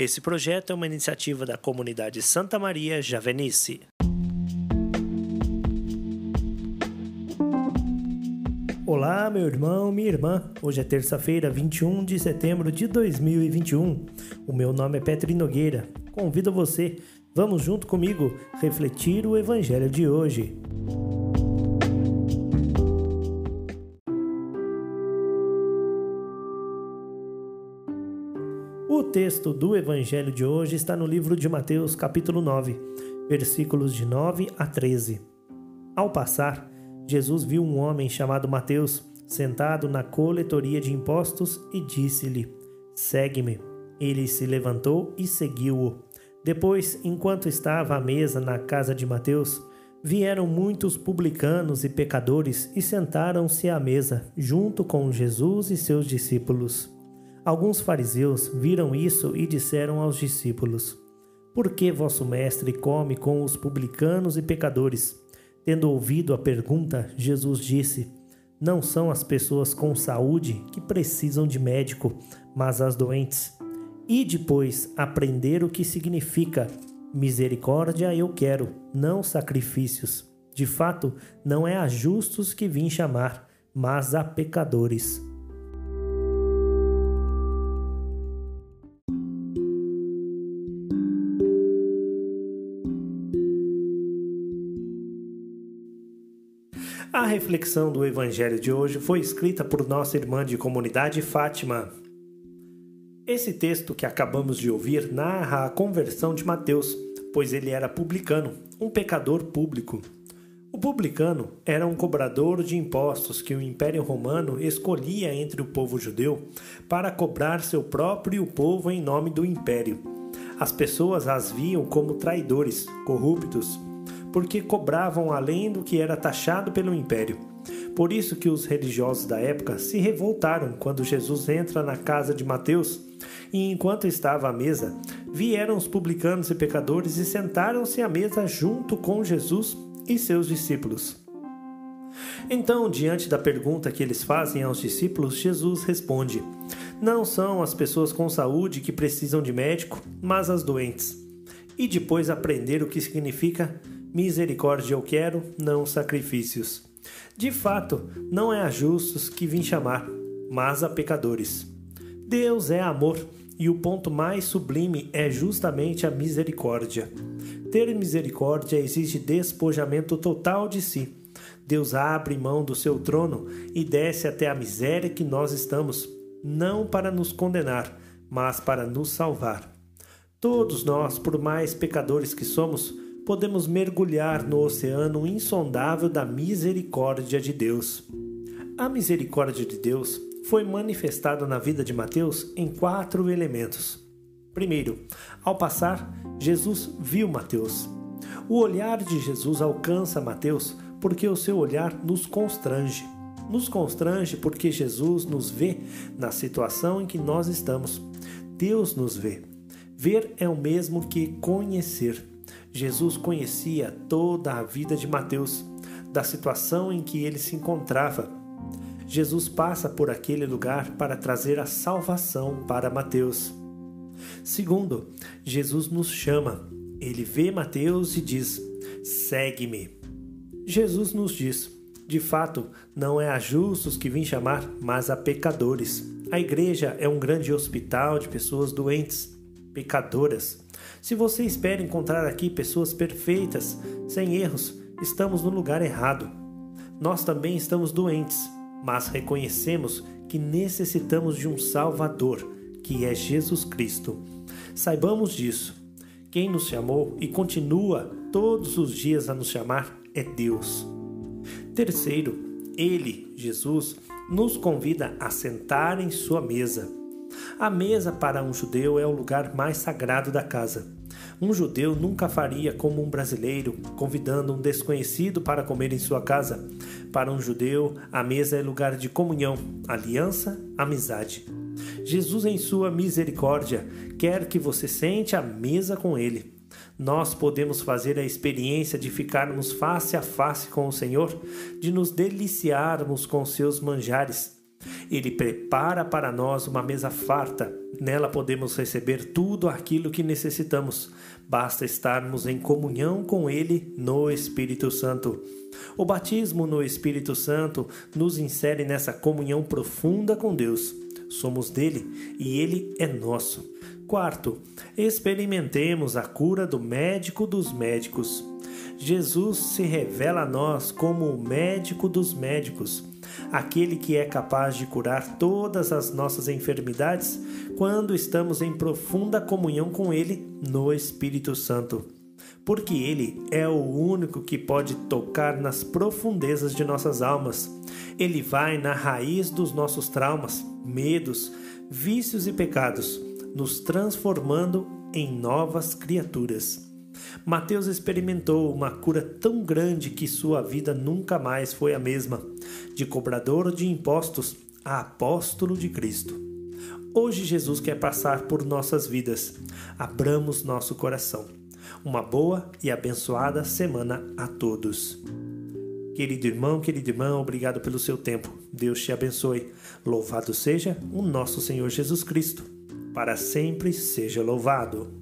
Esse projeto é uma iniciativa da comunidade Santa Maria Javenice. Olá, meu irmão, minha irmã. Hoje é terça-feira, 21 de setembro de 2021. O meu nome é Petri Nogueira. Convido você, vamos junto comigo refletir o evangelho de hoje. O texto do evangelho de hoje está no livro de Mateus, capítulo 9, versículos de 9 a 13. Ao passar, Jesus viu um homem chamado Mateus sentado na coletoria de impostos e disse-lhe: Segue-me. Ele se levantou e seguiu-o. Depois, enquanto estava à mesa na casa de Mateus, vieram muitos publicanos e pecadores e sentaram-se à mesa, junto com Jesus e seus discípulos. Alguns fariseus viram isso e disseram aos discípulos: Por que vosso mestre come com os publicanos e pecadores? Tendo ouvido a pergunta, Jesus disse: Não são as pessoas com saúde que precisam de médico, mas as doentes. E depois aprender o que significa misericórdia eu quero, não sacrifícios. De fato, não é a justos que vim chamar, mas a pecadores. A reflexão do Evangelho de hoje foi escrita por nossa irmã de comunidade Fátima. Esse texto que acabamos de ouvir narra a conversão de Mateus, pois ele era publicano, um pecador público. O publicano era um cobrador de impostos que o Império Romano escolhia entre o povo judeu para cobrar seu próprio povo em nome do império. As pessoas as viam como traidores, corruptos, porque cobravam além do que era taxado pelo império. Por isso que os religiosos da época se revoltaram quando Jesus entra na casa de Mateus, e enquanto estava à mesa, vieram os publicanos e pecadores e sentaram-se à mesa junto com Jesus e seus discípulos. Então, diante da pergunta que eles fazem aos discípulos, Jesus responde: Não são as pessoas com saúde que precisam de médico, mas as doentes. E depois aprender o que significa Misericórdia eu quero, não sacrifícios. De fato, não é a justos que vim chamar, mas a pecadores. Deus é amor, e o ponto mais sublime é justamente a misericórdia. Ter misericórdia exige despojamento total de si. Deus abre mão do seu trono e desce até a miséria que nós estamos, não para nos condenar, mas para nos salvar. Todos nós, por mais pecadores que somos, podemos mergulhar no oceano insondável da misericórdia de Deus. A misericórdia de Deus foi manifestada na vida de Mateus em quatro elementos. Primeiro, ao passar, Jesus viu Mateus. O olhar de Jesus alcança Mateus porque o seu olhar nos constrange. Nos constrange porque Jesus nos vê na situação em que nós estamos. Deus nos vê. Ver é o mesmo que conhecer. Jesus conhecia toda a vida de Mateus, da situação em que ele se encontrava. Jesus passa por aquele lugar para trazer a salvação para Mateus. Segundo, Jesus nos chama. Ele vê Mateus e diz: Segue-me. Jesus nos diz: De fato, não é a justos que vim chamar, mas a pecadores. A igreja é um grande hospital de pessoas doentes, pecadoras. Se você espera encontrar aqui pessoas perfeitas, sem erros, estamos no lugar errado. Nós também estamos doentes, mas reconhecemos que necessitamos de um Salvador, que é Jesus Cristo. Saibamos disso. Quem nos chamou e continua todos os dias a nos chamar é Deus. Terceiro, Ele, Jesus, nos convida a sentar em Sua mesa. A mesa para um judeu é o lugar mais sagrado da casa. Um judeu nunca faria como um brasileiro, convidando um desconhecido para comer em sua casa. Para um judeu, a mesa é lugar de comunhão, aliança, amizade. Jesus, em sua misericórdia, quer que você sente à mesa com ele. Nós podemos fazer a experiência de ficarmos face a face com o Senhor, de nos deliciarmos com seus manjares Ele prepara para nós uma mesa farta. Nela podemos receber tudo aquilo que necessitamos. Basta estarmos em comunhão com Ele no Espírito Santo. O batismo no Espírito Santo nos insere nessa comunhão profunda com Deus. Somos dele e ele é nosso. Quarto, experimentemos a cura do médico dos médicos. Jesus se revela a nós como o médico dos médicos, aquele que é capaz de curar todas as nossas enfermidades quando estamos em profunda comunhão com Ele no Espírito Santo. Porque Ele é o único que pode tocar nas profundezas de nossas almas. Ele vai na raiz dos nossos traumas, medos, vícios e pecados, nos transformando em novas criaturas. Mateus experimentou uma cura tão grande que sua vida nunca mais foi a mesma, de cobrador de impostos a apóstolo de Cristo. Hoje Jesus quer passar por nossas vidas. Abramos nosso coração. Uma boa e abençoada semana a todos. Querido irmão, querida irmã, obrigado pelo seu tempo. Deus te abençoe. Louvado seja o nosso Senhor Jesus Cristo. Para sempre seja louvado.